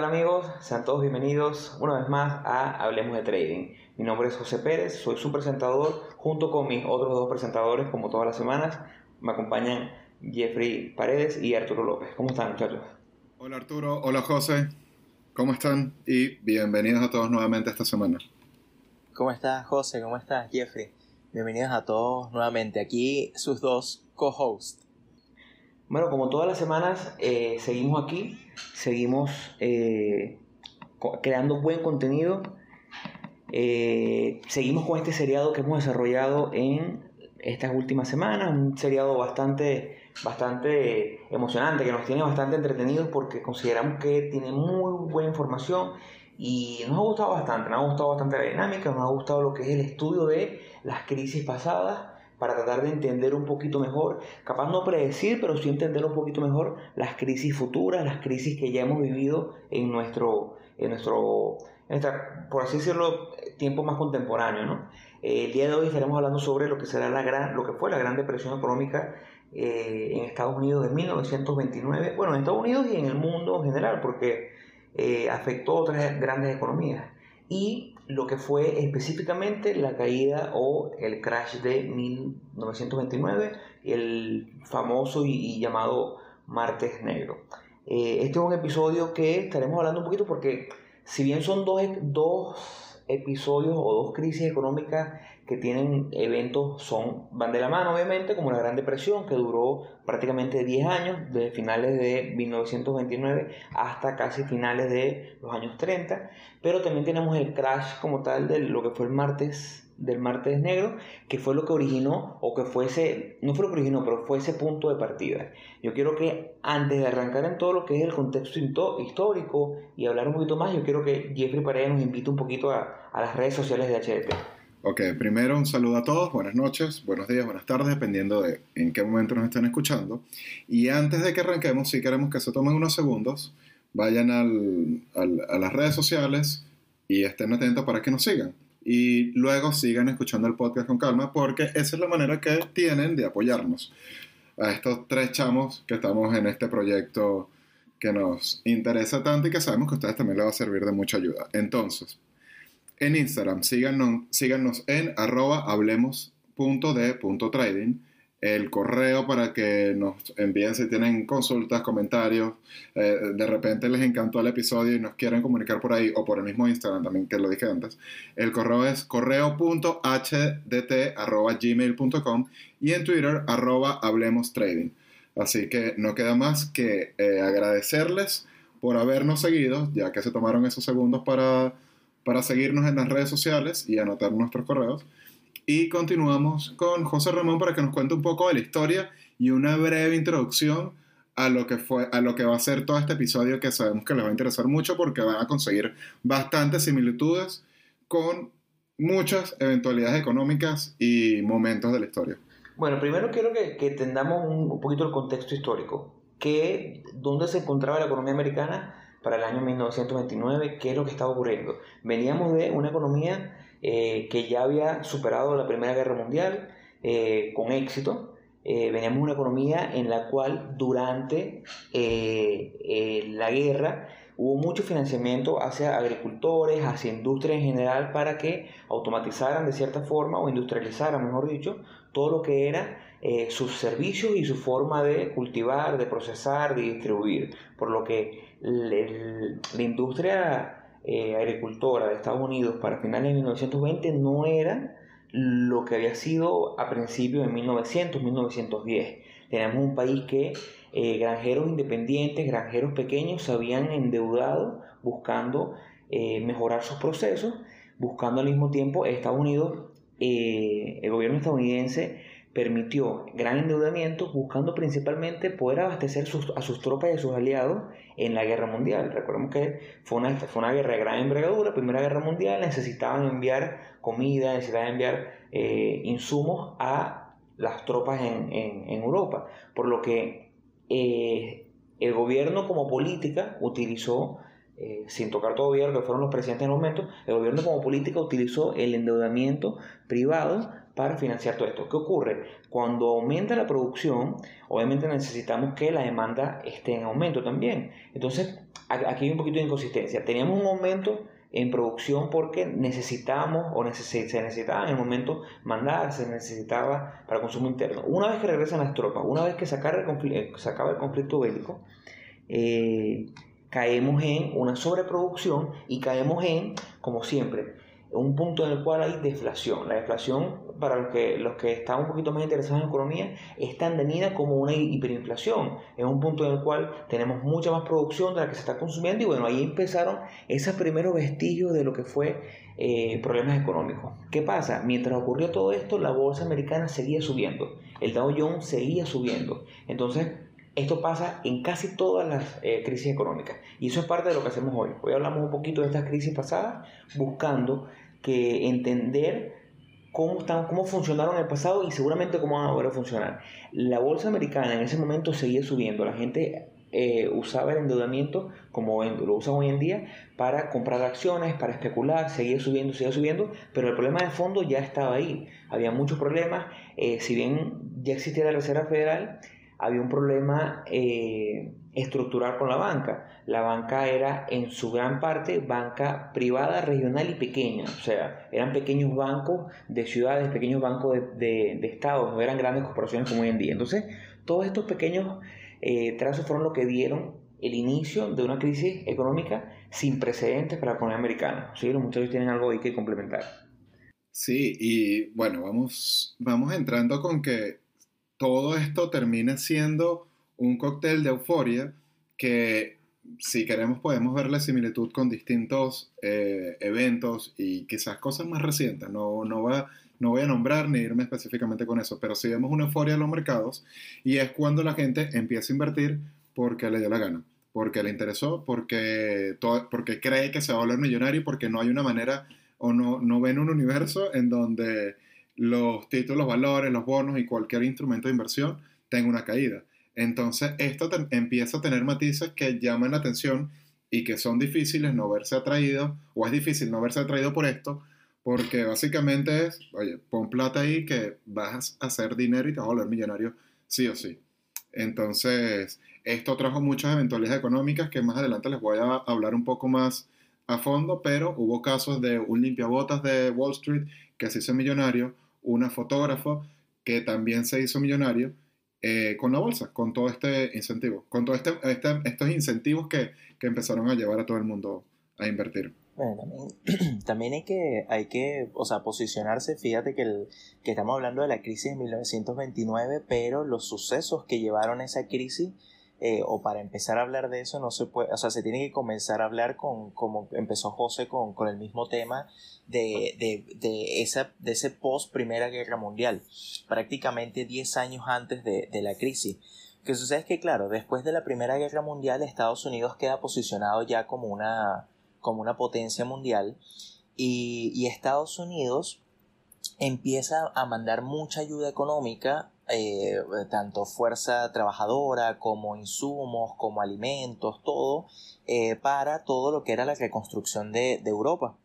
Hola, ¿qué tal amigos? Sean todos bienvenidos una vez más a Hablemos de Trading. Mi nombre es José Pérez, soy su presentador junto con mis otros dos presentadores como todas las semanas. Me acompañan Jeffrey Paredes y Arturo López. ¿Cómo están muchachos? Hola Arturo, hola José, ¿cómo están? Y bienvenidos a todos nuevamente esta semana. ¿Cómo estás José? ¿Cómo estás Jeffrey? Bienvenidos a todos nuevamente. Aquí sus dos co-hosts. Bueno, como todas las semanas, eh, seguimos aquí, seguimos eh, creando buen contenido, eh, seguimos con este seriado que hemos desarrollado en estas últimas semanas, un seriado bastante, bastante emocionante, que nos tiene bastante entretenidos porque consideramos que tiene muy buena información y nos ha gustado bastante, nos ha gustado bastante la dinámica, nos ha gustado lo que es el estudio de las crisis pasadas para tratar de entender un poquito mejor, capaz no predecir, pero sí entender un poquito mejor las crisis futuras, las crisis que ya hemos vivido en nuestro, en nuestro, por así decirlo, tiempo más contemporáneo. ¿no? Eh, el día de hoy estaremos hablando sobre lo que será la gran, lo que fue la Gran Depresión Económica eh, en Estados Unidos de 1929, bueno, en Estados Unidos y en el mundo en general, porque eh, afectó otras grandes economías. Y lo que fue específicamente la caída o el crash de 1929, el famoso y, llamado Martes Negro. Eh, este es un episodio que estaremos hablando un poquito porque si bien son dos, dos episodios o dos crisis económicas que tienen eventos, son, van de la mano obviamente, como la Gran Depresión, que duró prácticamente 10 años, desde finales de 1929 hasta casi finales de los años 30, pero también tenemos el crash como tal de lo que fue el martes del martes negro, que fue lo que originó, o que fuese, no fue lo que originó, pero fue ese punto de partida. Yo quiero que antes de arrancar en todo lo que es el contexto histórico y hablar un poquito más, yo quiero que Jeffrey Paredes nos invite un poquito a, a las redes sociales de HDP. Ok, primero un saludo a todos, buenas noches, buenos días, buenas tardes, dependiendo de en qué momento nos estén escuchando. Y antes de que arranquemos, si queremos que se tomen unos segundos, vayan al, a las redes sociales y estén atentos para que nos sigan. Y luego sigan escuchando el podcast con calma, porque esa es la manera que tienen de apoyarnos a estos tres chamos que estamos en este proyecto que nos interesa tanto y que sabemos que a ustedes también les va a servir de mucha ayuda. Entonces, en Instagram. Síganos, síganos en arroba hablemos.de.trading. El correo para que nos envíen si tienen consultas, comentarios. Eh, de repente les encantó el episodio y nos quieren comunicar por ahí o por el mismo Instagram también que lo dije antes. El correo es correo.hdt.gmail.com y en Twitter arroba hablemos trading. Así que no queda más que eh, agradecerles por habernos seguido, ya que se tomaron esos segundos para para seguirnos en las redes sociales y anotar nuestros correos. Y continuamos con José Ramón para que nos cuente un poco de la historia y una breve introducción a lo que fue a lo que va a ser todo este episodio que sabemos que les va a interesar mucho porque van a conseguir bastantes similitudes con muchas eventualidades económicas y momentos de la historia. Bueno, primero quiero que, que entendamos un, un, poquito el contexto histórico, que dónde se encontraba la economía americana para el año 1929, qué es lo que estaba ocurriendo. Veníamos de una economía eh, que ya había superado la Primera Guerra Mundial eh, con éxito. Eh, veníamos de una economía en la cual durante la guerra hubo mucho financiamiento hacia agricultores, hacia industria en general, para que automatizaran de cierta forma o industrializaran, mejor dicho, todo lo que era sus servicios y su forma de cultivar, de procesar, de distribuir. Por lo que la industria eh, agricultora de Estados Unidos para finales de 1920 no era lo que había sido a principios de 1900, 1910. Tenemos un país que eh, granjeros independientes, granjeros pequeños se habían endeudado buscando eh, mejorar sus procesos, buscando al mismo tiempo Estados Unidos, el gobierno estadounidense permitió gran endeudamiento buscando principalmente poder abastecer a sus tropas y a sus aliados en la guerra mundial. Recordemos que fue una, fue una guerra de gran envergadura, Primera Guerra Mundial, necesitaban enviar comida, necesitaban enviar eh, insumos a las tropas en, Europa, por lo que eh, el gobierno como política utilizó eh, sin tocar todavía lo que fueron los presidentes en el momento, el gobierno como política utilizó el endeudamiento privado para financiar todo esto. ¿Qué ocurre? Cuando aumenta la producción, obviamente necesitamos que la demanda esté en aumento también. Entonces, aquí hay un poquito de inconsistencia. Teníamos un aumento en producción porque necesitábamos o se necesitaba en el momento mandar, se necesitaba para consumo interno. Una vez que regresan las tropas, una vez que se acaba el conflicto, eh, acaba el conflicto bélico, eh, caemos en una sobreproducción y caemos en, como siempre, un punto en el cual hay deflación. La deflación, para los que, los que están un poquito más interesados en economía, es tan tenida como una hiperinflación. Es un punto en el cual tenemos mucha más producción de la que se está consumiendo y bueno, ahí empezaron esos primeros vestigios de lo que fue eh, problemas económicos. ¿Qué pasa? Mientras ocurrió todo esto, la bolsa americana seguía subiendo, el Dow Jones seguía subiendo. Entonces, esto pasa en casi todas las eh, crisis económicas y eso es parte de lo que hacemos hoy. Hoy hablamos un poquito de estas crisis pasadas buscando que entender cómo, están, cómo funcionaron en el pasado y seguramente cómo van a volver a funcionar. La bolsa americana en ese momento seguía subiendo, la gente eh, usaba el endeudamiento como lo usan hoy en día para comprar acciones, para especular, seguía subiendo, seguía subiendo, pero el problema de fondo ya estaba ahí. Había muchos problemas, eh, si bien ya existía la Reserva Federal, había un problema eh, estructural con la banca. La banca era en su gran parte banca privada, regional y pequeña. O sea, eran pequeños bancos de ciudades, pequeños bancos de, de, estados, no eran grandes corporaciones como hoy en día. Entonces, todos estos pequeños eh, trazos fueron lo que dieron el inicio de una crisis económica sin precedentes para la economía americana. ¿Sí? Los muchachos tienen algo ahí que complementar. Sí, y bueno, vamos, vamos entrando con que todo esto termina siendo un cóctel de euforia que si queremos podemos ver la similitud con distintos eh, eventos y quizás cosas más recientes. No, no, va, no voy a nombrar ni irme específicamente con eso, pero si vemos una euforia en los mercados y es cuando la gente empieza a invertir porque le dio la gana, porque le interesó, porque, porque cree que se va a volver millonario porque no hay una manera o no, no ven un universo en donde los títulos, los valores, los bonos y cualquier instrumento de inversión tenga una caída. Entonces, esto empieza a tener matices que llaman la atención y que son difíciles no verse atraído, o es difícil no verse atraído por esto, porque básicamente es, oye, pon plata ahí que vas a hacer dinero y te vas a volver millonario sí o sí. Entonces, esto trajo muchas eventualidades económicas que más adelante les voy a hablar un poco más a fondo, pero hubo casos de un limpiabotas de Wall Street que se hizo millonario, una fotógrafa que también se hizo millonario eh, con la bolsa, con todo este incentivo, con todos este, este, estos incentivos que, que, empezaron a llevar a todo el mundo a invertir. Bueno, también, hay que, hay que, o sea, posicionarse, fíjate que, que estamos hablando de la crisis de 1929, pero los sucesos que llevaron a esa crisis eh, o para empezar a hablar de eso no se puede, o sea, se tiene que comenzar a hablar con, como empezó José con, con el mismo tema de, de, de, esa, de ese post Primera Guerra Mundial, prácticamente 10 años antes de, de la crisis. Que sucede es que, claro, después de la Primera Guerra Mundial, Estados Unidos queda posicionado ya como una, como una potencia mundial y, y Estados Unidos empieza a mandar mucha ayuda económica eh, tanto fuerza trabajadora como insumos, como alimentos, todo, eh, para todo lo que era la reconstrucción de, Europa.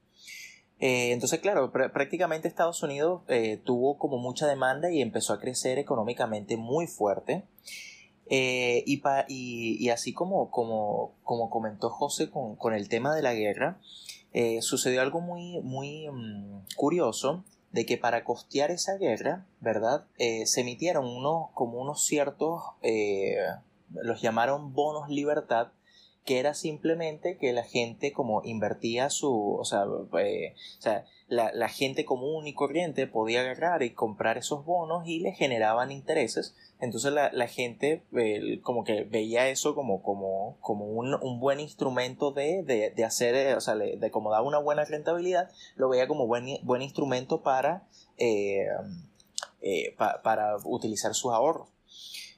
Eh, entonces, claro, prácticamente Estados Unidos tuvo como mucha demanda y empezó a crecer económicamente muy fuerte. Y, así como, como, como comentó José con, con, el tema de la guerra, sucedió algo muy, muy mm, curioso de que para costear esa guerra, ¿verdad? Eh, se emitieron unos, como unos ciertos, eh, los llamaron bonos libertad, que era simplemente que la gente como invertía su, o sea, eh, o sea la, la, gente común y corriente podía agarrar y comprar esos bonos y le generaban intereses entonces la, la gente como que veía eso como, como, como un, un buen instrumento de, de, de hacer, eh, o sea, de como daba una buena rentabilidad, lo veía como buen, buen instrumento para, eh, para utilizar sus ahorros.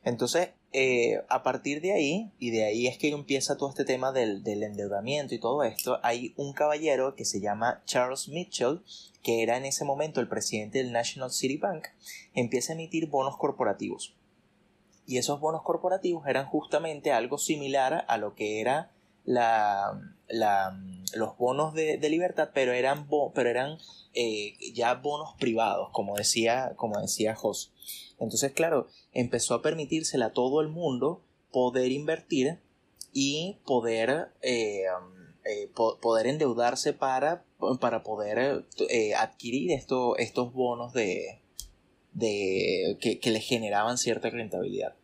Entonces, a partir de ahí, y de ahí es que empieza todo este tema del, endeudamiento y todo esto, hay un caballero que se llama Charles Mitchell, que era en ese momento el presidente del National City Bank, empieza a emitir bonos corporativos y esos bonos corporativos eran justamente algo similar a lo que era los bonos de, libertad, pero eran, eh, ya bonos privados, como decía, como decía Jos. Entonces, claro, empezó a permitírsela a todo el mundo poder invertir y poder, eh, eh, poder endeudarse para, para poder adquirir estos bonos de, de, que, que le generaban cierta rentabilidad.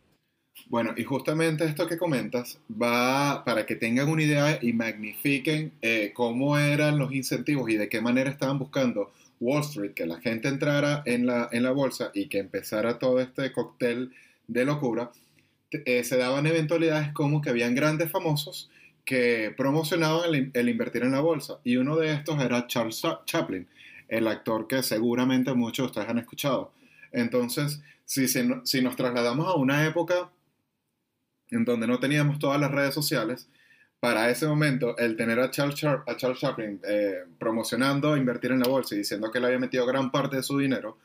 Bueno, y justamente esto que comentas va para que tengan una idea y magnifiquen eh, cómo eran los incentivos y de qué manera estaban buscando Wall Street, que la gente entrara en la, en la bolsa y que empezara todo este cóctel de locura. Eh, se daban eventualidades como que habían grandes famosos que promocionaban el, invertir en la bolsa. Y uno de estos era Charles Chaplin, el actor que seguramente muchos de ustedes han escuchado. Entonces, si, si nos trasladamos a una época en donde no teníamos todas las redes sociales, para ese momento, el tener a Charles, a Charles Chaplin eh, promocionando invertir en la bolsa y diciendo que le había metido gran parte de su dinero,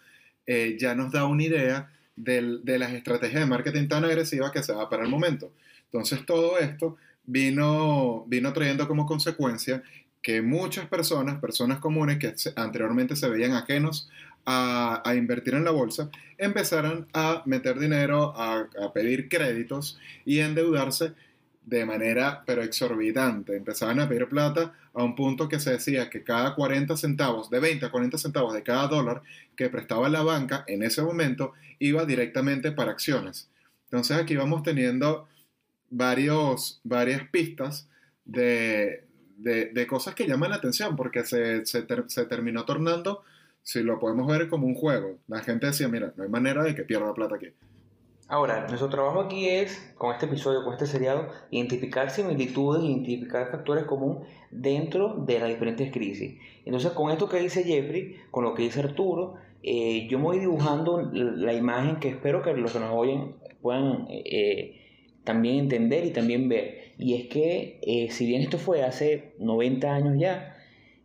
eh, ya nos da una idea de las estrategias de marketing tan agresivas que se da para el momento. Entonces, todo esto vino, vino trayendo como consecuencia que muchas personas, personas comunes que anteriormente se veían ajenos a, invertir en la bolsa, empezaron a meter dinero, a, pedir créditos y endeudarse de manera pero exorbitante. Empezaban a pedir plata a un punto que se decía que cada 40 centavos, de 20 a 40 centavos de cada dólar que prestaba la banca en ese momento iba directamente para acciones. Entonces aquí vamos teniendo varios, varias pistas de, cosas que llaman la atención porque se, se terminó tornando si lo podemos ver como un juego. La gente decía, mira, no hay manera de que pierda plata aquí. Ahora, nuestro trabajo aquí es, con este episodio, con este seriado, identificar similitudes, identificar factores comunes dentro de las diferentes crisis. Entonces, con esto que dice Jeffrey, con lo que dice Arturo, eh, yo me voy dibujando la imagen que espero que los que nos oyen puedan eh, también entender y también ver. Y es que, eh, si bien esto fue hace 90 años ya,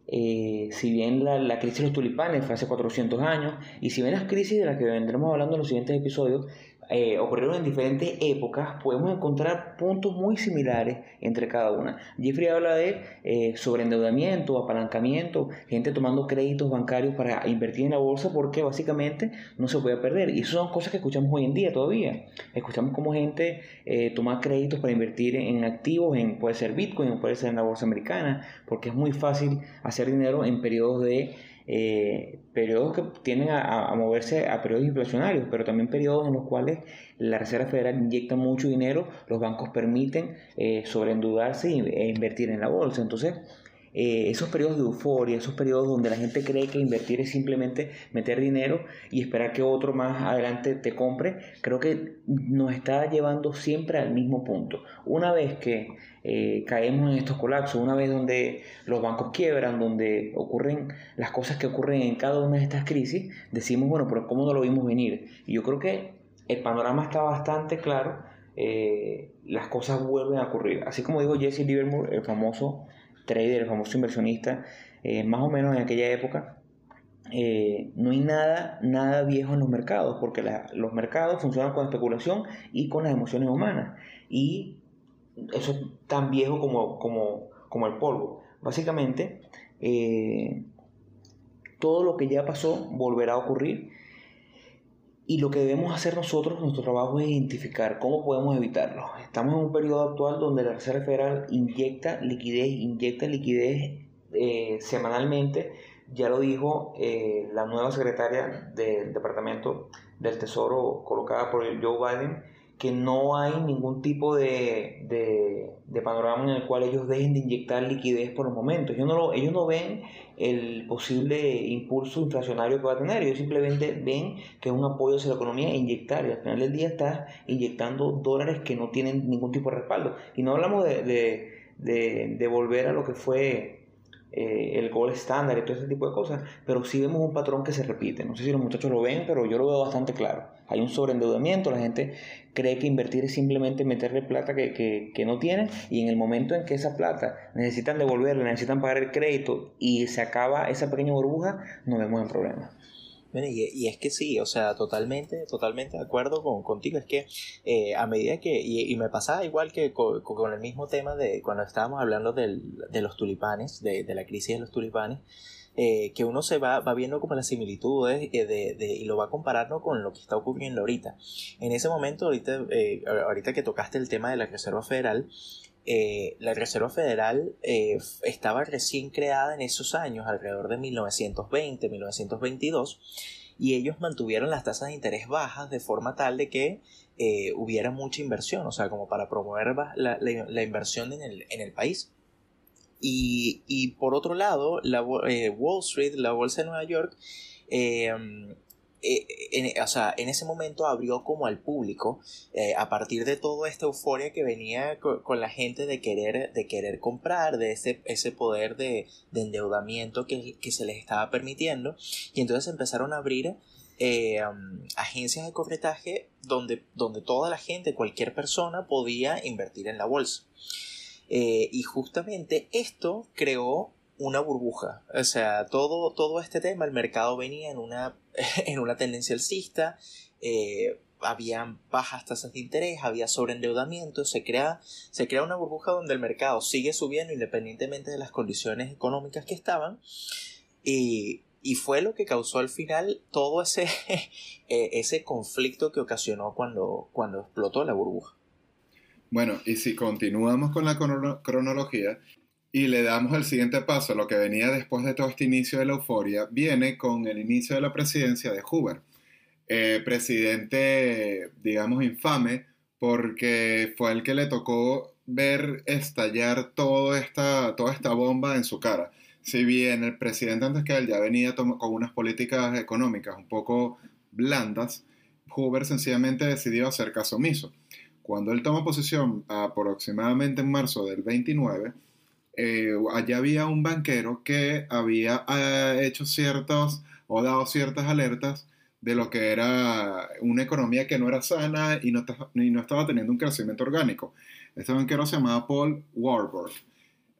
eh, si bien la, la, crisis de los tulipanes fue hace 400 años, y si bien las crisis de las que vendremos hablando en los siguientes episodios eh, ocurrieron en diferentes épocas, podemos encontrar puntos muy similares entre cada una. Jeffrey habla de eh, sobreendeudamiento, apalancamiento, gente tomando créditos bancarios para invertir en la bolsa porque básicamente no se puede perder. Y eso son cosas que escuchamos hoy en día todavía. Escuchamos cómo gente eh, toma créditos para invertir en activos, en, puede ser Bitcoin, puede ser en la bolsa americana, porque es muy fácil hacer dinero en periodos de eh, periodos que tienden a, moverse a periodos inflacionarios, pero también periodos en los cuales la Reserva Federal inyecta mucho dinero, los bancos permiten eh, e invertir en la bolsa. Entonces, eh, esos periodos de euforia, esos periodos donde la gente cree que invertir es simplemente meter dinero y esperar que otro más adelante te compre, creo que nos está llevando siempre al mismo punto. Una vez que eh, caemos en estos colapsos, una vez donde los bancos quiebran, donde ocurren las cosas que ocurren en cada una de estas crisis, decimos, bueno, pero ¿cómo no lo vimos venir? Y yo creo que el panorama está bastante claro, eh, las cosas vuelven a ocurrir. Así como dijo Jesse Livermore, el famoso trader, el famoso inversionista, eh, más o menos en aquella época, eh, no hay nada, nada viejo en los mercados, porque los mercados funcionan con especulación y con las emociones humanas. Y eso es tan viejo como, como, como el polvo. Básicamente, eh, todo lo que ya pasó volverá a ocurrir y lo que debemos hacer nosotros, nuestro trabajo es identificar cómo podemos evitarlo. Estamos en un periodo actual donde la Reserva Federal inyecta liquidez, inyecta liquidez eh, semanalmente. Ya lo dijo eh, la nueva secretaria del Departamento del Tesoro colocada por Joe Biden que no hay ningún tipo de, de, panorama en el cual ellos dejen de inyectar liquidez por los momentos. Ellos no, ellos no ven el posible impulso inflacionario que va a tener, ellos simplemente ven que es un apoyo hacia la economía e inyectar, y al final del día está inyectando dólares que no tienen ningún tipo de respaldo. Y no hablamos de, de volver a lo que fue eh, el gol estándar y todo ese tipo de cosas, pero sí vemos un patrón que se repite. No sé si los muchachos lo ven, pero yo lo veo bastante claro. Hay un sobreendeudamiento, la gente cree que invertir es simplemente meterle plata que, que, que no tiene y en el momento en que esa plata necesitan devolverla, necesitan pagar el crédito y se acaba esa pequeña burbuja, nos vemos en problemas. y, es que sí, o sea, totalmente, totalmente de acuerdo con, contigo. Es que eh, a medida que, y, me pasaba igual que con, el mismo tema de cuando estábamos hablando del, de los tulipanes, de, de, la crisis de los tulipanes, eh, que uno se va, va, viendo como las similitudes eh, de, de, y lo va comparando con lo que está ocurriendo ahorita. En ese momento, ahorita, ahorita que tocaste el tema de la Reserva Federal, eh, la Reserva Federal eh, estaba recién creada en esos años, alrededor de 1920, 1922, y ellos mantuvieron las tasas de interés bajas de forma tal de que eh, hubiera mucha inversión, o sea, como para promover la, inversión en el, país. Y, y, por otro lado, la, Wall Street, la Bolsa de Nueva York, eh, en, o sea, en ese momento abrió como al público eh, a partir de toda esta euforia que venía con, la gente de querer, de querer comprar, de ese, ese poder de, endeudamiento que, se les estaba permitiendo y entonces empezaron a abrir eh, agencias de corretaje donde, donde toda la gente, cualquier persona podía invertir en la bolsa. Y justamente esto creó una burbuja. O sea, todo, todo este tema, el mercado venía en una, en una tendencia alcista, eh, habían bajas tasas de interés, había sobreendeudamiento, se crea, se crea una burbuja donde el mercado sigue subiendo independientemente de las condiciones económicas que estaban. Y, y fue lo que causó al final todo ese, eh, ese conflicto que ocasionó cuando, cuando explotó la burbuja. Bueno, y si continuamos con la cronología, y le damos el siguiente paso, lo que venía después de todo este inicio de la euforia, viene con el inicio de la presidencia de Hoover. Eh, presidente, digamos, infame, porque fue el que le tocó ver estallar toda esta, toda esta bomba en su cara. Si bien el presidente antes que él ya venía con unas políticas económicas un poco blandas, Hoover sencillamente decidió hacer caso omiso. Cuando él toma posición aproximadamente en marzo del 29, eh, allá había un banquero que había eh, hecho ciertos o dado ciertas alertas de lo que era una economía que no era sana y no, no estaba teniendo un crecimiento orgánico. Este banquero se llamaba Paul Warburg.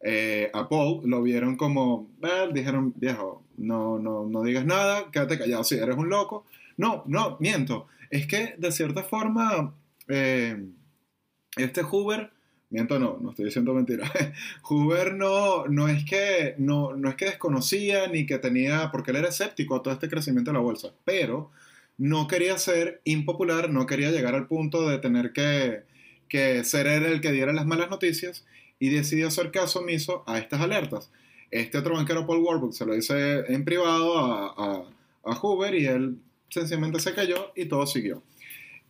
Eh, a Paul lo vieron como, dijeron, viejo, no, no, no digas nada, quédate callado si eres un loco. No, no, miento. Es que de cierta forma, este Hoover Miento no, no estoy diciendo mentira. Hoover no, no, es que, no, no es que desconocía ni que tenía, porque él era escéptico a todo este crecimiento de la bolsa, pero no quería ser impopular, no quería llegar al punto de tener que, que ser él el que diera las malas noticias y decidió hacer caso omiso a estas alertas. Este otro banquero, Paul Warburg, se lo dice en privado a, a, a Hoover y él sencillamente se cayó y todo siguió.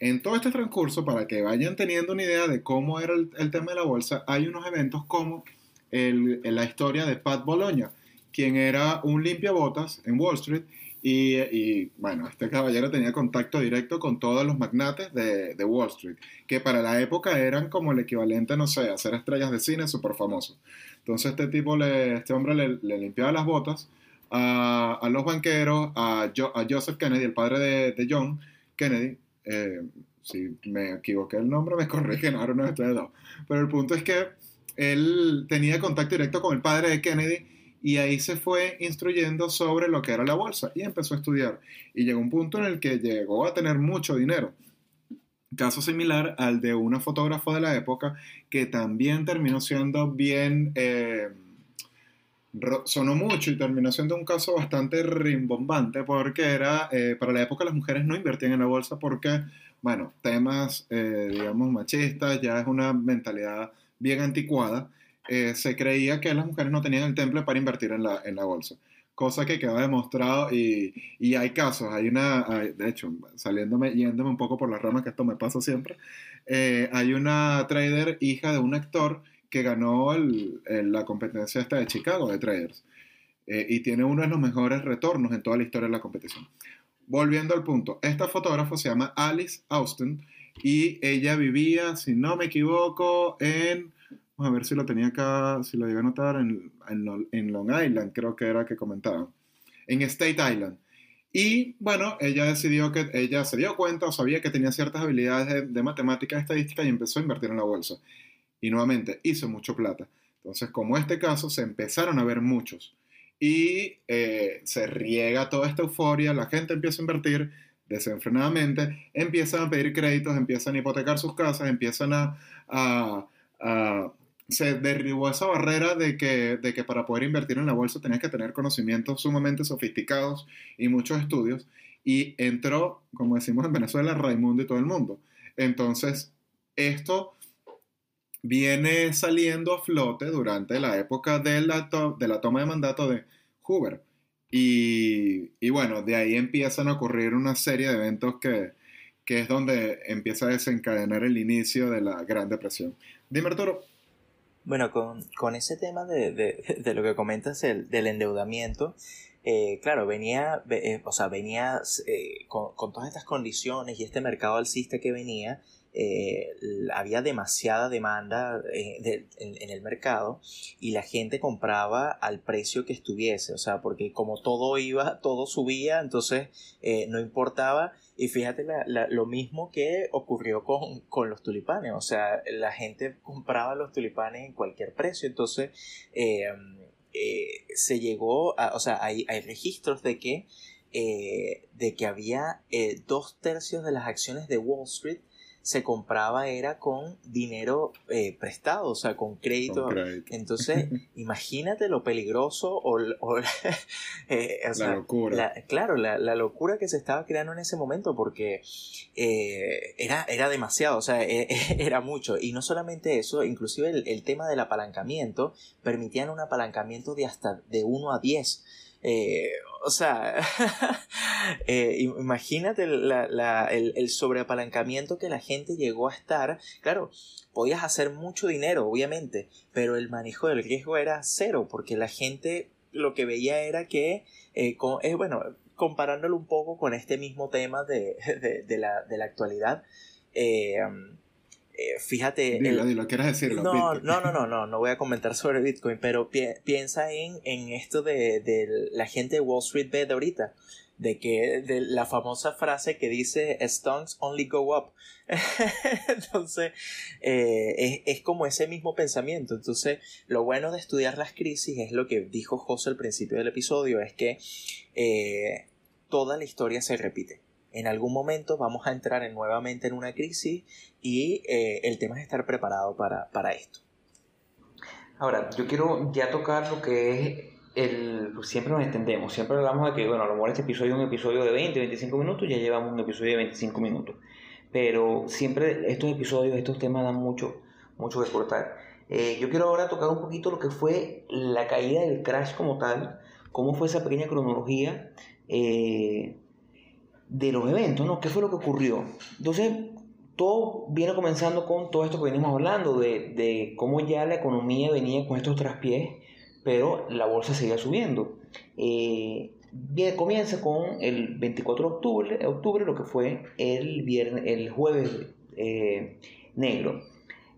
En todo este transcurso, para que vayan teniendo una idea de cómo era el, tema de la bolsa, hay unos eventos como la historia de Pat Bologna, quien era un limpiabotas en Wall Street y, bueno, este caballero tenía contacto directo con todos los magnates de, Wall Street, que para la época eran como el equivalente, no sé, a ser estrellas de cine súper famosos. Entonces este tipo, este hombre le, limpiaba las botas a, los banqueros, a, a, Joseph Kennedy, el padre de, de John Kennedy, eh, si me equivoqué el nombre, me corrigen, ahora estoy dos. Pero el punto es que él tenía contacto directo con el padre de Kennedy y ahí se fue instruyendo sobre lo que era la bolsa y empezó a estudiar. Y llegó un punto en el que llegó a tener mucho dinero. Caso similar al de una fotógrafa de la época que también terminó siendo bien... Eh, sonó mucho y terminó siendo un caso bastante rimbombante porque era, eh, para la época las mujeres no invertían en la bolsa porque, bueno, temas, eh, digamos, machistas, ya es una mentalidad bien anticuada, eh, se creía que las mujeres no tenían el temple para invertir en la, en la bolsa. Cosa que quedó demostrado y, y hay casos, hay una, de hecho, saliéndome, yéndome un poco por las ramas, que esto me pasa siempre, hay una trader hija de un actor que ganó la competencia esta de Chicago de traders. Eh, y tiene uno de los mejores retornos en toda la historia de la competición. Volviendo al punto, esta fotógrafa se llama Alice Austin y ella vivía, si no me equivoco, en, vamos a ver si lo tenía acá, si lo llegué a notar, en, en, Long Island, creo que era que comentaba, en State Island. Y bueno, ella decidió que ella se dio cuenta o sabía que tenía ciertas habilidades de, de matemática y estadística y empezó a invertir en la bolsa y nuevamente hizo mucho plata. Entonces, como este caso, se empezaron a ver muchos. y eh, se riega toda esta euforia, la gente empieza a invertir desenfrenadamente, empiezan a pedir créditos, empiezan a hipotecar sus casas, empiezan a... se derribó esa barrera de que, de que para poder invertir en la bolsa tenías que tener conocimientos sumamente sofisticados y muchos estudios, y entró, como decimos en Venezuela, Raimundo y todo el mundo. Entonces, esto viene saliendo a flote durante la época de la, de la toma de mandato de Hoover. Y, bueno, de ahí empiezan a ocurrir una serie de eventos que, es donde empieza a desencadenar el inicio de la Gran Depresión. Dime, Arturo. Bueno, con, ese tema de, lo que comentas del endeudamiento, eh, claro, venía, eh, o sea, venía eh, con, con, todas estas condiciones y este mercado alcista que venía, eh, había demasiada demanda eh, en, el mercado y la gente compraba al precio que estuviese, o sea, porque como todo iba, todo subía, entonces eh, no importaba. Y fíjate lo mismo que ocurrió con, con, los tulipanes, o sea, la gente compraba los tulipanes en cualquier precio, entonces se llegó a, o sea, hay, hay registros de que, de que había dos tercios de las acciones de Wall Street se compraba era con dinero eh, prestado, o sea, con crédito. Entonces, imagínate lo peligroso o, eh, la locura. claro, la, locura que se estaba creando en ese momento porque eh, era, era demasiado, o sea, e, e, era mucho. Y no solamente eso, inclusive el, el tema del apalancamiento, permitían un apalancamiento de hasta de 1 a 10. Eh, o sea, eh, imagínate el, sobreapalancamiento que la gente llegó a estar. Claro, podías hacer mucho dinero, obviamente, pero el manejo del riesgo era cero, porque la gente lo que veía era que, eh, bueno, comparándolo un poco con este mismo tema de, la, de la, actualidad, eh, fíjate. Dilo, dilo, ¿quieres decirlo? No, no, no, no, no, no voy a comentar sobre Bitcoin, pero piensa en, en esto de, de, la gente de Wall Street Bet de ahorita. De que de la famosa frase que dice Stones only go up. Entonces, eh, es, es, como ese mismo pensamiento. Entonces, lo bueno de estudiar las crisis es lo que dijo José al principio del episodio: es que eh, toda la historia se repite en algún momento vamos a entrar en, nuevamente en una crisis y eh, el tema es estar preparado para, para, esto. Ahora, yo quiero ya tocar lo que es el... Siempre nos entendemos, siempre hablamos de que, bueno, a lo mejor este episodio es un episodio de 20, 25 minutos, ya llevamos un episodio de 25 minutos. Pero siempre estos episodios, estos temas dan mucho, mucho que cortar. Eh, yo quiero ahora tocar un poquito lo que fue la caída del crash como tal, cómo fue esa pequeña cronología. Eh, de los eventos, ¿no? ¿Qué fue lo que ocurrió? Entonces, todo viene comenzando con todo esto que venimos hablando, de, cómo ya la economía venía con estos traspiés, pero la bolsa seguía subiendo. Eh, comienza con el 24 de octubre, octubre lo que fue el, viernes, el jueves eh, negro.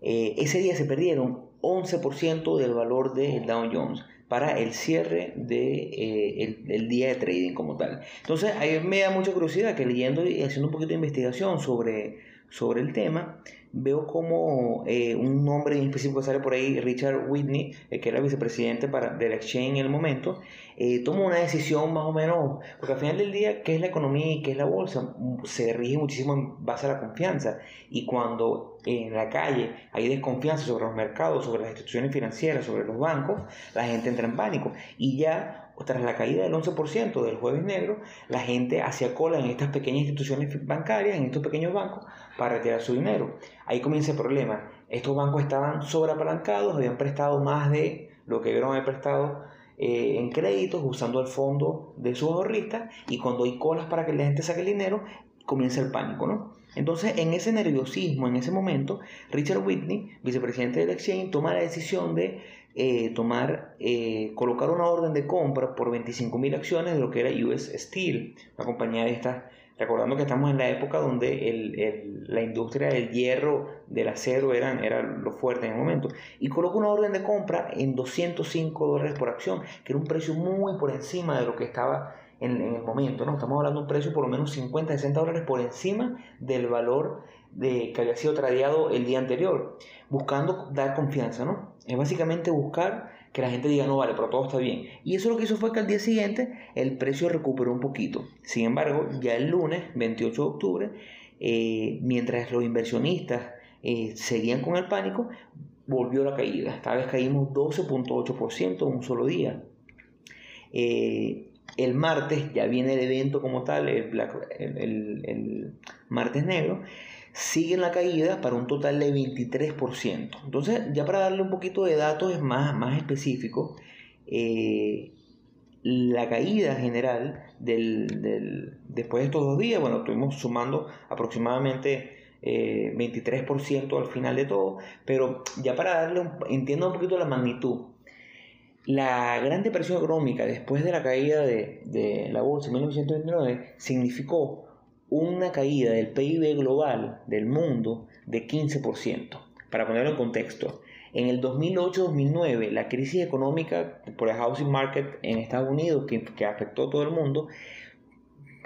Eh, ese día se perdieron 11% del valor del Dow Jones para el cierre del de, eh, el, día de trading como tal. Entonces, ahí me da mucha curiosidad que leyendo y haciendo un poquito de investigación sobre, sobre el tema, veo como eh, un nombre en específico que sale por ahí, Richard Whitney, eh, que era vicepresidente para, del exchange en el momento, eh, tomó una decisión más o menos, porque al final del día, ¿qué es la economía y qué es la bolsa? Se rige muchísimo en base a la confianza. Y cuando en la calle hay desconfianza sobre los mercados, sobre las instituciones financieras, sobre los bancos, la gente entra en pánico. Y ya tras la caída del 11% del jueves negro, la gente hacía cola en estas pequeñas instituciones bancarias, en estos pequeños bancos, para retirar su dinero. Ahí comienza el problema. Estos bancos estaban sobreapalancados, habían prestado más de lo que debieron haber prestado eh, en créditos, usando el fondo de sus ahorristas, y cuando hay colas para que la gente saque el dinero, comienza el pánico, ¿no? Entonces, en ese nerviosismo, en ese momento, Richard Whitney, vicepresidente del Exchange, toma la decisión de eh, tomar, eh, colocar una orden de compra por 25.000 acciones de lo que era US Steel, una compañía de estas, recordando que estamos en la época donde la industria del hierro, del acero eran, era lo fuerte en el momento, y colocó una orden de compra en 205 dólares por acción, que era un precio muy por encima de lo que estaba en, el momento, ¿no? Estamos hablando de un precio por lo menos 50, 60 dólares por encima del valor de, que había sido tradeado el día anterior, buscando dar confianza, ¿no? Es básicamente buscar que la gente diga, no vale, pero todo está bien. Y eso lo que hizo fue que al día siguiente el precio recuperó un poquito. Sin embargo, ya el lunes, 28 de octubre, eh, mientras los inversionistas eh, seguían con el pánico, volvió la caída. Esta vez caímos 12.8% en un solo día. Eh, el martes ya viene el evento como tal, el, el, martes negro, sigue en la caída para un total de 23%. Entonces, ya para darle un poquito de datos más, más específicos, eh, la caída general del, después de estos dos días, bueno, estuvimos sumando aproximadamente 23% eh, al final de todo, pero ya para darle, un, entiendo un poquito la magnitud, la gran depresión económica después de la caída de, la bolsa en 1929 significó una caída del PIB global del mundo de 15%. Para ponerlo en contexto, en el 2008-2009 la crisis económica por el housing market en Estados Unidos que, que afectó a todo el mundo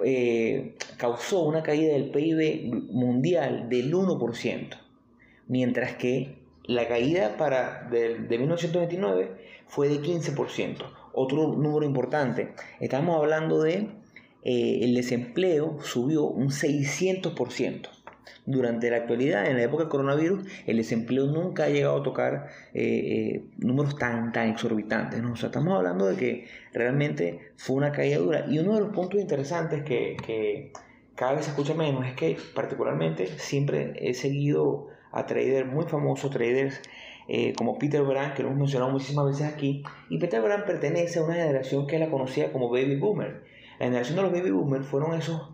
eh, causó una caída del PIB mundial del 1%, mientras que la caída para de, de 1929 fue de 15%. Otro número importante, estamos hablando de eh, el desempleo subió un 600%. Durante la actualidad, en la época del coronavirus, el desempleo nunca ha llegado a tocar eh, eh, números tan, tan exorbitantes. ¿no? Estamos hablando de que realmente fue una caída dura. Y uno de los puntos interesantes que, que cada vez se escucha menos es que particularmente siempre he seguido a traders muy famosos, traders eh, como Peter Brand, que lo hemos mencionado muchísimas veces aquí. Y Peter Brand pertenece a una generación que la conocida como Baby Boomer. La generación de los Baby Boomer fueron esos,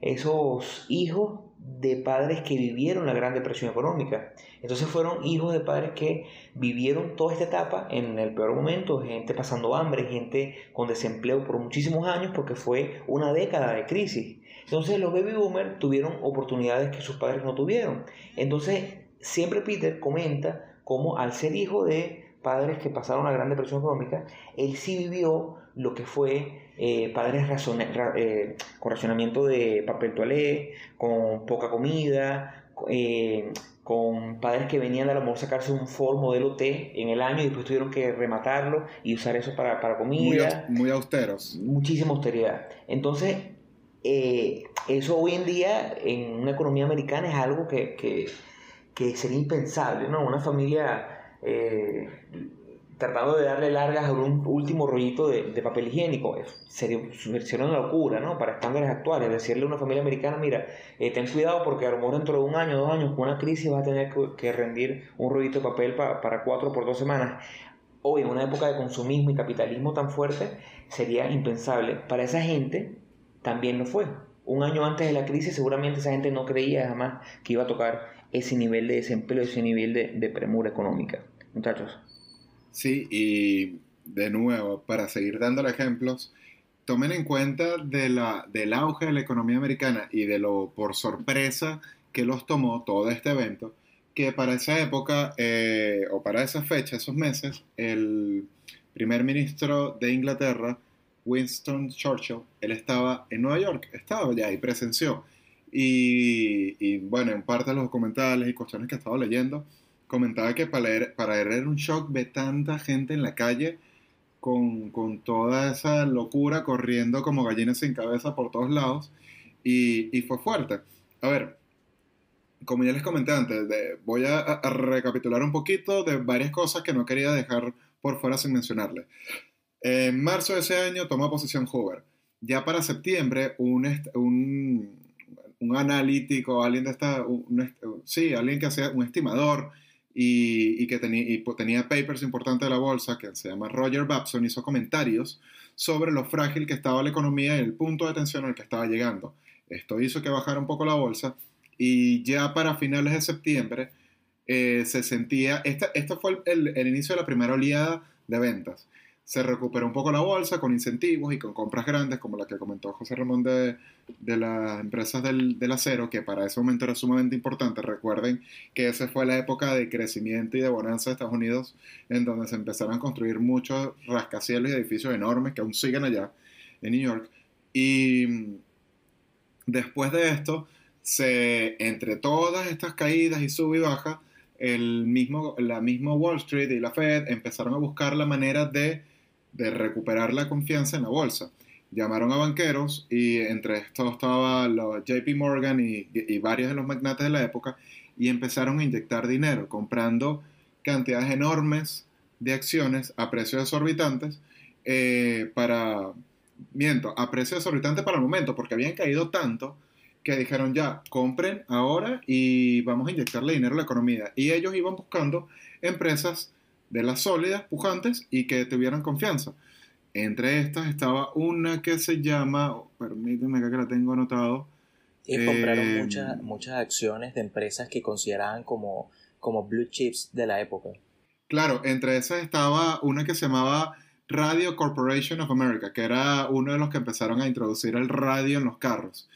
esos hijos de padres que vivieron la Gran Depresión Económica. Entonces fueron hijos de padres que vivieron toda esta etapa en el peor momento, gente pasando hambre, gente con desempleo por muchísimos años porque fue una década de crisis. Entonces los baby boomers tuvieron oportunidades que sus padres no tuvieron. Entonces siempre Peter comenta cómo al ser hijo de padres que pasaron la Gran Depresión Económica, él sí vivió lo que fue eh, padres eh, con racionamiento de papel toalé, con poca comida, eh, con padres que venían de amor sacarse un Ford modelo T en el año y después tuvieron que rematarlo y usar eso para, para comida. Muy, austeros. Muchísima austeridad. Entonces, eso hoy en día en una economía americana es algo que, que, que sería impensable, ¿no? Una familia tratando de darle largas a un último rollito de, papel higiénico. Sería, sería, una locura, ¿no? Para estándares actuales. Decirle a una familia americana, mira, eh, ten cuidado porque a lo mejor dentro de un año, dos años, con una crisis vas a tener que, rendir un rollito de papel para cuatro por dos semanas. Hoy, en una época de consumismo y capitalismo tan fuerte, sería impensable. Para esa gente también lo fue. Un año antes de la crisis seguramente esa gente no creía jamás que iba a tocar ese nivel de desempleo, ese nivel de, premura económica. Muchachos. Sí, y de nuevo, para seguir dándole ejemplos, tomen en cuenta de la, del auge de la economía americana y de lo por sorpresa que los tomó todo este evento, que para esa época eh, o para esa fecha, esos meses, el primer ministro de Inglaterra, Winston Churchill, él estaba en Nueva York, estaba allá y presenció. Y, y bueno, en parte de los documentales y cuestiones que estaba leyendo, comentaba que para él, para era un shock ver tanta gente en la calle con, toda esa locura corriendo como gallinas sin cabeza por todos lados y, fue fuerte. A ver, como ya les comenté antes, voy a, recapitular un poquito de varias cosas que no quería dejar por fuera sin mencionarles. En marzo de ese año toma posesión Hoover. Ya para septiembre, un, un, un analítico, alguien de esta, sí, alguien que hacía un estimador, y, que tenía, tenía papers importantes de la bolsa, que se llama Roger Babson, hizo comentarios sobre lo frágil que estaba la economía y el punto de tensión al que estaba llegando. Esto hizo que bajara un poco la bolsa y ya para finales de septiembre eh, se sentía, esta, esto fue el, inicio de la primera oleada de ventas se recuperó un poco la bolsa con incentivos y con compras grandes, como la que comentó José Ramón de, las empresas del, acero, que para ese momento era sumamente importante. Recuerden que esa fue la época de crecimiento y de bonanza de Estados Unidos, en donde se empezaron a construir muchos rascacielos y edificios enormes que aún siguen allá en New York. Y después de esto, se, entre todas estas caídas y sub y baja, el mismo, la misma Wall Street y la Fed empezaron a buscar la manera de, de recuperar la confianza en la bolsa. Llamaron a banqueros y entre estos estaba JP Morgan y, y varios de los magnates de la época y empezaron a inyectar dinero comprando cantidades enormes de acciones a precios exorbitantes eh, para, miento, a precios exorbitantes para el momento, porque habían caído tanto que dijeron ya, compren ahora y vamos a inyectarle dinero a la economía. Y ellos iban buscando empresas de las sólidas, pujantes y que tuvieran confianza. Entre estas estaba una que se llama, permíteme que la tengo anotado. Y compraron eh, muchas, muchas acciones de empresas que consideraban como, como blue chips de la época. Claro, entre esas estaba una que se llamaba Radio Corporation of America, que era uno de los que empezaron a introducir el radio en los carros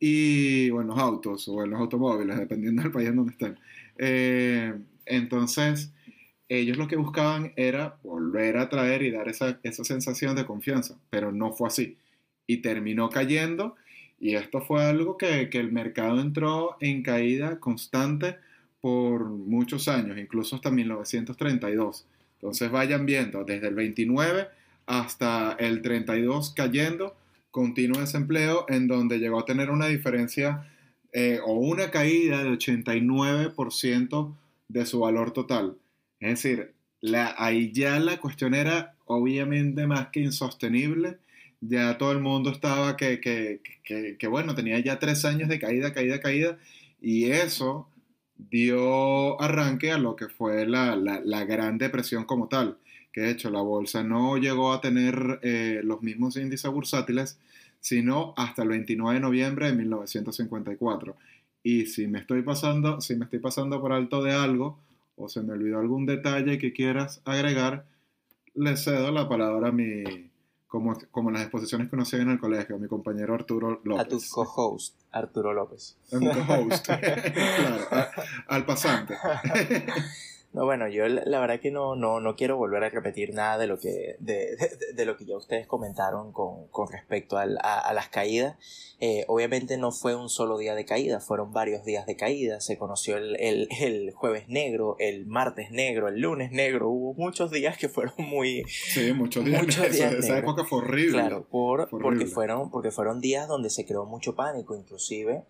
y o en los autos o en los automóviles, dependiendo del país en donde estén. Eh, entonces, ellos lo que buscaban era volver a traer y dar esa, esa sensación de confianza, pero no fue así. Y terminó cayendo y esto fue algo que, que el mercado entró en caída constante por muchos años, incluso hasta 1932. Entonces vayan viendo, desde el 29 hasta el 32 cayendo, continuo desempleo, en donde llegó a tener una diferencia eh, o una caída de 89% de su valor total. Es decir, la, ahí ya la cuestión era obviamente más que insostenible. Ya todo el mundo estaba que, que, que, que bueno, tenía ya tres años de caída, caída, caída. Y eso dio arranque a lo que fue la, la, Gran Depresión como tal, que de hecho la bolsa no llegó a tener eh, los mismos índices bursátiles, sino hasta el 29 de noviembre de 1954. Y si me estoy pasando, si me estoy pasando por alto de algo, o se me olvidó algún detalle que quieras agregar, le cedo la palabra a mi, como, como en las exposiciones que uno en el colegio, mi compañero Arturo López. A tu co-host, Arturo López. A mi co-host, claro, al pasante. No, bueno, yo la verdad que no, no, no quiero volver a repetir nada de lo que, de, de, lo que ya ustedes comentaron con, con respecto a, a, las caídas. Eh, obviamente no fue un solo día de caída, fueron varios días de caída. Se conoció el, el, el, jueves negro, el martes negro, el lunes negro. Hubo muchos días que fueron muy... Sí, muchos días. Muchos días esa, época fue horrible. Claro, por, Porque, fueron, porque fueron días donde se creó mucho pánico, inclusive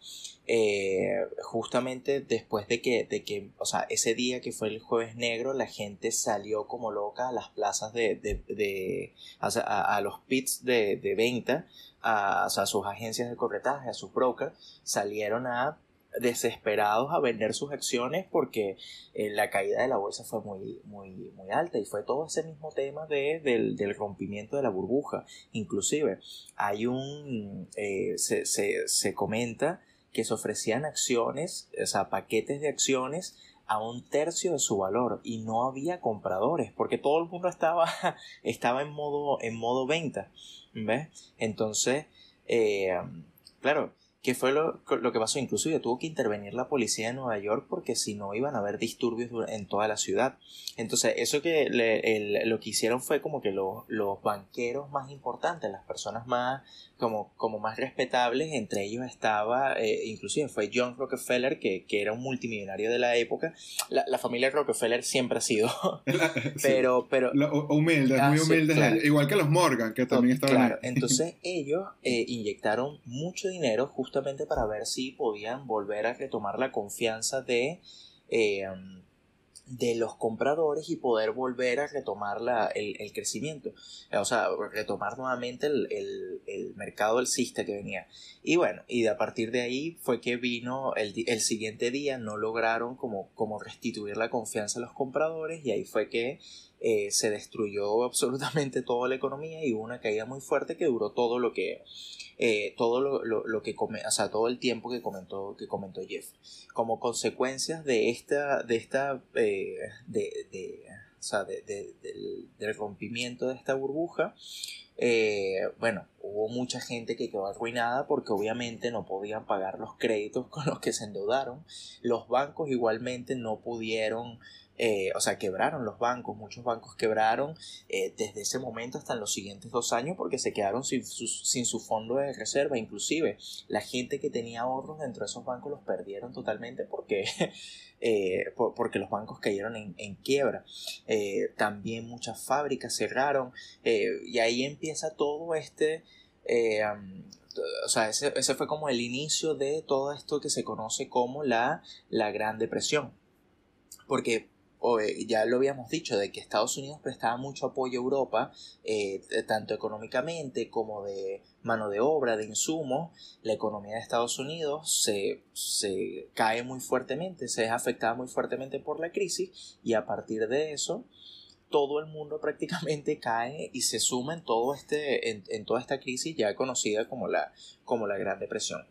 eh, justamente después de que, de que, o sea, ese día que fue el jueves negro, la gente salió como loca a las plazas de, de, de a, los pits de, de venta, a, a, sus agencias de corretaje, a sus brokers, salieron a desesperados a vender sus acciones porque eh, la caída de la bolsa fue muy, muy, muy alta y fue todo ese mismo tema de, del, del, rompimiento de la burbuja. Inclusive hay un, eh, se, se, se comenta que se ofrecían acciones, o sea, paquetes de acciones a un tercio de su valor y no había compradores porque todo el mundo estaba, estaba en, modo, en modo venta. ¿Ves? Entonces, eh, claro, ¿qué fue lo, lo, que pasó? Inclusive tuvo que intervenir la policía de Nueva York porque si no iban a haber disturbios en toda la ciudad. Entonces, eso que lo que hicieron fue como que los banqueros más importantes, las personas más, como, como más respetables, entre ellos estaba, eh, inclusive fue John Rockefeller, que, que, era un multimillonario de la época. La, la familia Rockefeller siempre ha sido, pero... pero humilde, muy humilde, igual que los Morgan, que también estaban Claro, entonces ellos eh, inyectaron mucho dinero justamente para ver si podían volver a retomar la confianza de... Eh, de los compradores y poder volver a retomar la, el, crecimiento, o sea, retomar nuevamente el, el, el, mercado alcista que venía. Y bueno, y a partir de ahí fue que vino el, el siguiente día, no lograron como, como restituir la confianza a los compradores y ahí fue que eh, se destruyó absolutamente toda la economía y hubo una caída muy fuerte que duró todo lo que eh, todo lo, lo, lo, que come, o sea, todo el tiempo que comentó que comentó Jeff. Como consecuencias de esta de esta eh, de, de, o sea, de, del, del, rompimiento de esta burbuja bueno hubo mucha gente que quedó arruinada porque obviamente no podían pagar los créditos con los que se endeudaron. Los bancos igualmente no pudieron eh, o sea, quebraron los bancos, muchos bancos quebraron eh, desde ese momento hasta en los siguientes dos años porque se quedaron sin su, sin su fondo de reserva, inclusive la gente que tenía ahorros dentro de esos bancos los perdieron totalmente porque, eh, porque los bancos cayeron en, en quiebra. también muchas fábricas cerraron y ahí empieza todo este... o sea, ese, ese, fue como el inicio de todo esto que se conoce como la, la Gran Depresión. Porque eh, ya lo habíamos dicho, de que Estados Unidos prestaba mucho apoyo a Europa, eh, tanto económicamente como de mano de obra, de insumos, la economía de Estados Unidos se, se cae muy fuertemente, se es afectada muy fuertemente por la crisis y a partir de eso todo el mundo prácticamente cae y se suma en, todo este, en, toda esta crisis ya conocida como la, como la Gran Depresión.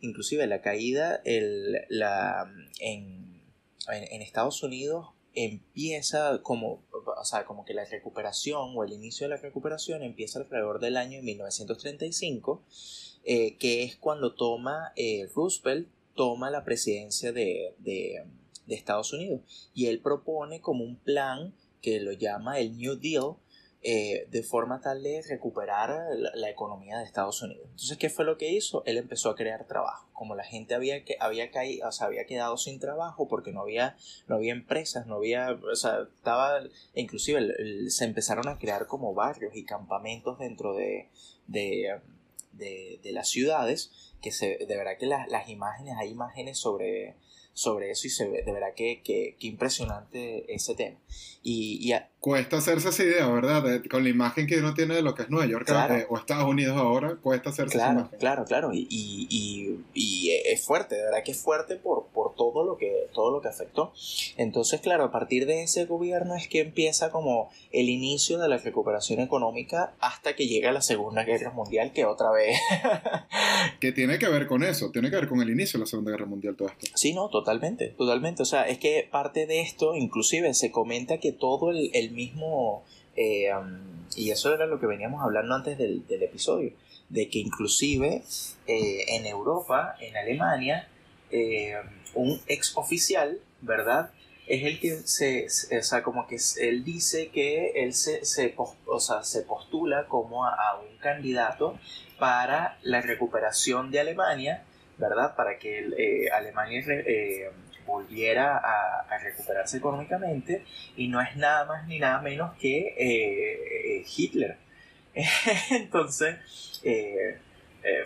Inclusive la caída el, la, en, en Estados Unidos empieza como, o sea, como que la recuperación o el inicio de la recuperación empieza alrededor del año 1935, eh, que es cuando toma eh, Roosevelt toma la presidencia de, de, de Estados Unidos. Y él propone como un plan que lo llama el New Deal, eh, de forma tal de recuperar la, economía de Estados Unidos. Entonces, ¿qué fue lo que hizo? Él empezó a crear trabajo. Como la gente había, que, había, caído, o sea, había quedado sin trabajo porque no había, no había empresas, no había, o sea, estaba, inclusive se empezaron a crear como barrios y campamentos dentro de, de, de, las ciudades, que se, de verdad que las imágenes, hay imágenes sobre sobre eso y se ve, de verdad que, que, impresionante ese tema. Y, Cuesta hacerse esa idea, ¿verdad? con la imagen que uno tiene de lo que es Nueva York eh, o Estados Unidos ahora, cuesta hacerse claro, esa imagen. Claro, claro, y, y, y, es fuerte, de verdad que es fuerte por, por todo, lo que, todo lo que afectó. Entonces, claro, a partir de ese gobierno es que empieza como el inicio de la recuperación económica hasta que llega la Segunda Guerra Mundial, que otra vez... que tiene que ver con eso, tiene que ver con el inicio de la Segunda Guerra Mundial todo esto. Sí, no, Totalmente, totalmente. O sea, es que parte de esto, inclusive se comenta que todo el, mismo, eh, y eso era lo que veníamos hablando antes del, episodio, de que inclusive eh, en Europa, en Alemania, eh, un ex oficial, ¿verdad? Es el que se, o sea, como que él dice que él se, se, o sea, se postula como a un candidato para la recuperación de Alemania ¿verdad? Para que Alemania volviera a, recuperarse económicamente y no es nada más ni nada menos que eh, Hitler. Entonces,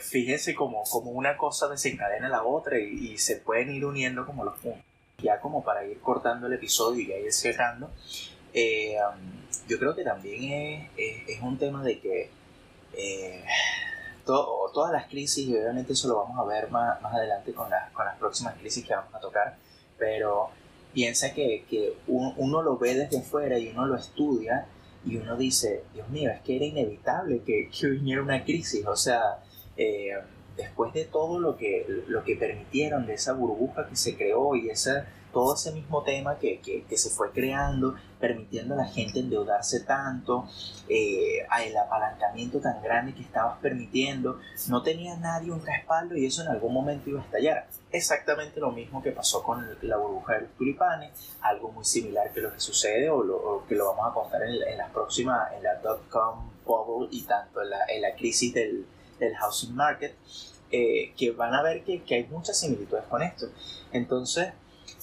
fíjense como, como una cosa desencadena la otra y, se pueden ir uniendo como los puntos. Ya como para ir cortando el episodio y ya ir cerrando, yo creo que también es, es un tema de que todas las crisis, y obviamente eso lo vamos a ver más, más adelante con, con las próximas crisis que vamos a tocar, pero piensa que, que uno, lo ve desde fuera y uno lo estudia y uno dice, Dios mío, es que era inevitable que, que viniera una crisis, o sea, eh, después de todo lo que, lo que permitieron, de esa burbuja que se creó y esa todo ese mismo tema que, que, se fue creando, permitiendo a la gente endeudarse tanto, eh, el apalancamiento tan grande que estabas permitiendo, no tenía nadie un respaldo y eso en algún momento iba a estallar. Exactamente lo mismo que pasó con la burbuja de los tulipanes, algo muy similar que lo que sucede o, lo, que lo vamos a contar en, en las próximas, en la dot-com bubble y tanto en la, en la crisis del, del housing market, eh, que van a ver que, que hay muchas similitudes con esto. Entonces,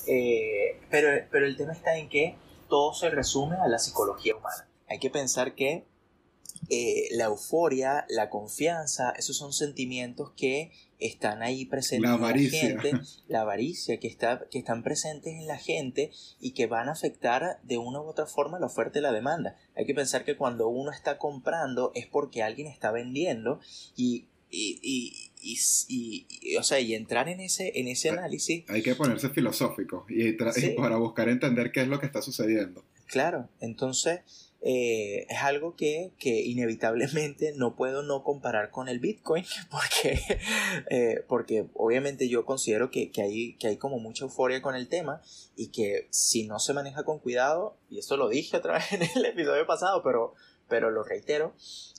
eh, pero, pero el tema está en que todo se resume a la psicología humana. Hay que pensar que eh, la euforia, la confianza, esos son sentimientos que están ahí presentes la en la gente, la avaricia que, está, que están presentes en la gente y que van a afectar de una u otra forma la oferta y la demanda. Hay que pensar que cuando uno está comprando es porque alguien está vendiendo y y, y, y, o sea, y entrar en ese, en ese análisis. Hay que ponerse filosófico y, para buscar entender qué es lo que está sucediendo. Claro, entonces eh, es algo que, que, inevitablemente no puedo no comparar con el Bitcoin porque, eh, porque obviamente yo considero que, que, hay, que hay como mucha euforia con el tema y que si no se maneja con cuidado, y esto lo dije otra vez en el episodio pasado, pero, pero lo reitero,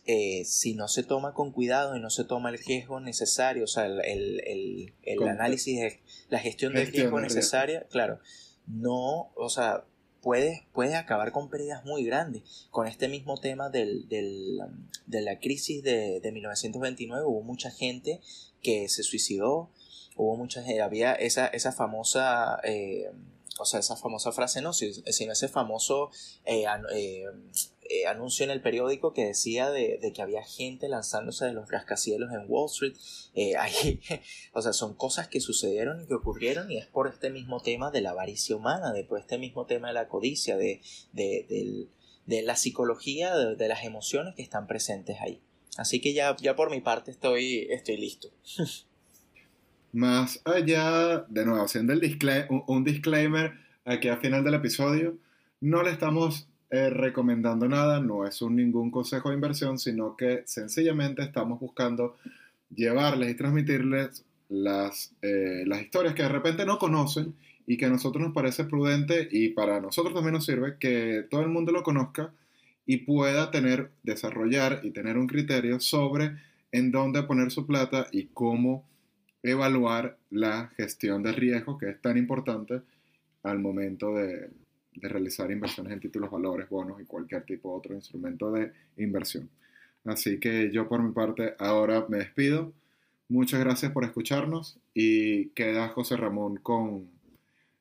eh, si no se toma con cuidado y no se toma el riesgo necesario, o sea, el, el, el, análisis, de, la gestión del riesgo necesaria, claro, no, o sea, puede, puede acabar con pérdidas muy grandes. Con este mismo tema del, del, de la crisis de, de 1929 hubo mucha gente que se suicidó, hubo mucha había esa, esa famosa... Eh, o sea, esa famosa frase no, sino ese famoso eh, eh, eh, anuncio en el periódico que decía de, que había gente lanzándose de los rascacielos en Wall Street. ahí, o sea, son cosas que sucedieron y que ocurrieron y es por este mismo tema de la avaricia humana, de por este mismo tema de la codicia, de, de, la psicología, de, las emociones que están presentes ahí. Así que ya, ya por mi parte estoy, estoy listo. Más allá, de nuevo, haciendo el un, disclaimer aquí al final del episodio, no le estamos eh, recomendando nada, no es un ningún consejo de inversión, sino que sencillamente estamos buscando llevarles y transmitirles las, eh, las historias que de repente no conocen y que a nosotros nos parece prudente y para nosotros también nos sirve que todo el mundo lo conozca y pueda tener, desarrollar y tener un criterio sobre en dónde poner su plata y cómo evaluar la gestión de riesgo, que es tan importante al momento de, realizar inversiones en títulos, valores, bonos y cualquier tipo de otro instrumento de inversión. Así que yo por mi parte ahora me despido. Muchas gracias por escucharnos y queda José Ramón con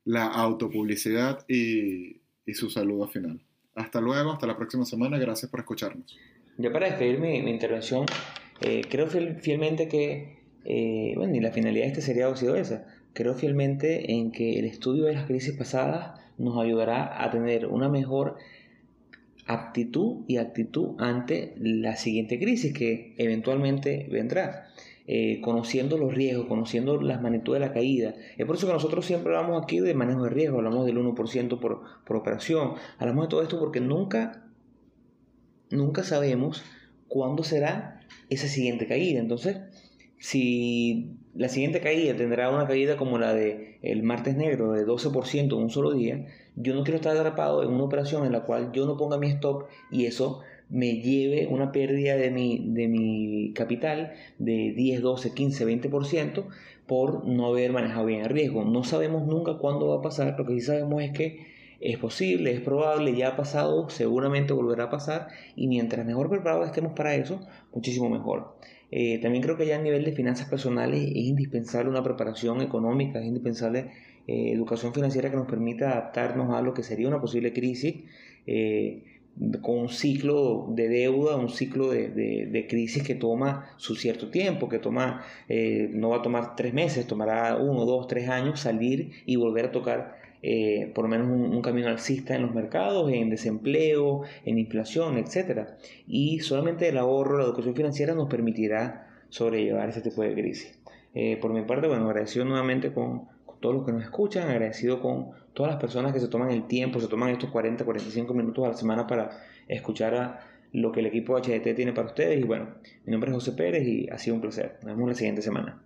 la autopublicidad y, y su saludo final. Hasta luego, hasta la próxima semana. Gracias por escucharnos. Ya para despedir mi, intervención, eh, creo fielmente que eh, bueno, y la finalidad de este sería ha sido esa. Creo fielmente en que el estudio de las crisis pasadas nos ayudará a tener una mejor aptitud y actitud ante la siguiente crisis que eventualmente vendrá. Eh, conociendo los riesgos, conociendo las magnitudes de la caída. Es por eso que nosotros siempre hablamos aquí de manejo de riesgo, hablamos del 1% por, por operación, hablamos de todo esto porque nunca, nunca sabemos cuándo será esa siguiente caída. Entonces, si la siguiente caída tendrá una caída como la de el martes negro de 12% en un solo día, yo no quiero estar atrapado en una operación en la cual yo no ponga mi stop y eso me lleve una pérdida de mi, de mi capital de 10, 12, 15, 20% por no haber manejado bien el riesgo. No sabemos nunca cuándo va a pasar, lo que sí sabemos es que es posible, es probable, ya ha pasado, seguramente volverá a pasar y mientras mejor preparados estemos para eso, muchísimo mejor. Eh, también creo que ya a nivel de finanzas personales es indispensable una preparación económica, es indispensable eh, educación financiera que nos permita adaptarnos a lo que sería una posible crisis. Eh, con un ciclo de deuda, un ciclo de, crisis que toma su cierto tiempo, que toma, no va a tomar tres meses, tomará uno, dos, tres años salir y volver a tocar eh, por lo menos un, camino alcista en los mercados, en desempleo, en inflación, etc. Y solamente el ahorro, la educación financiera nos permitirá sobrellevar ese tipo de crisis. Eh, por mi parte, bueno, agradecido nuevamente con, todos los que nos escuchan, agradecido con todas las personas que se toman el tiempo, se toman estos 40, 45 minutos a la semana para escuchar a lo que el equipo HDT tiene para ustedes. Y bueno, mi nombre es José Pérez y ha sido un placer. Nos vemos la siguiente semana.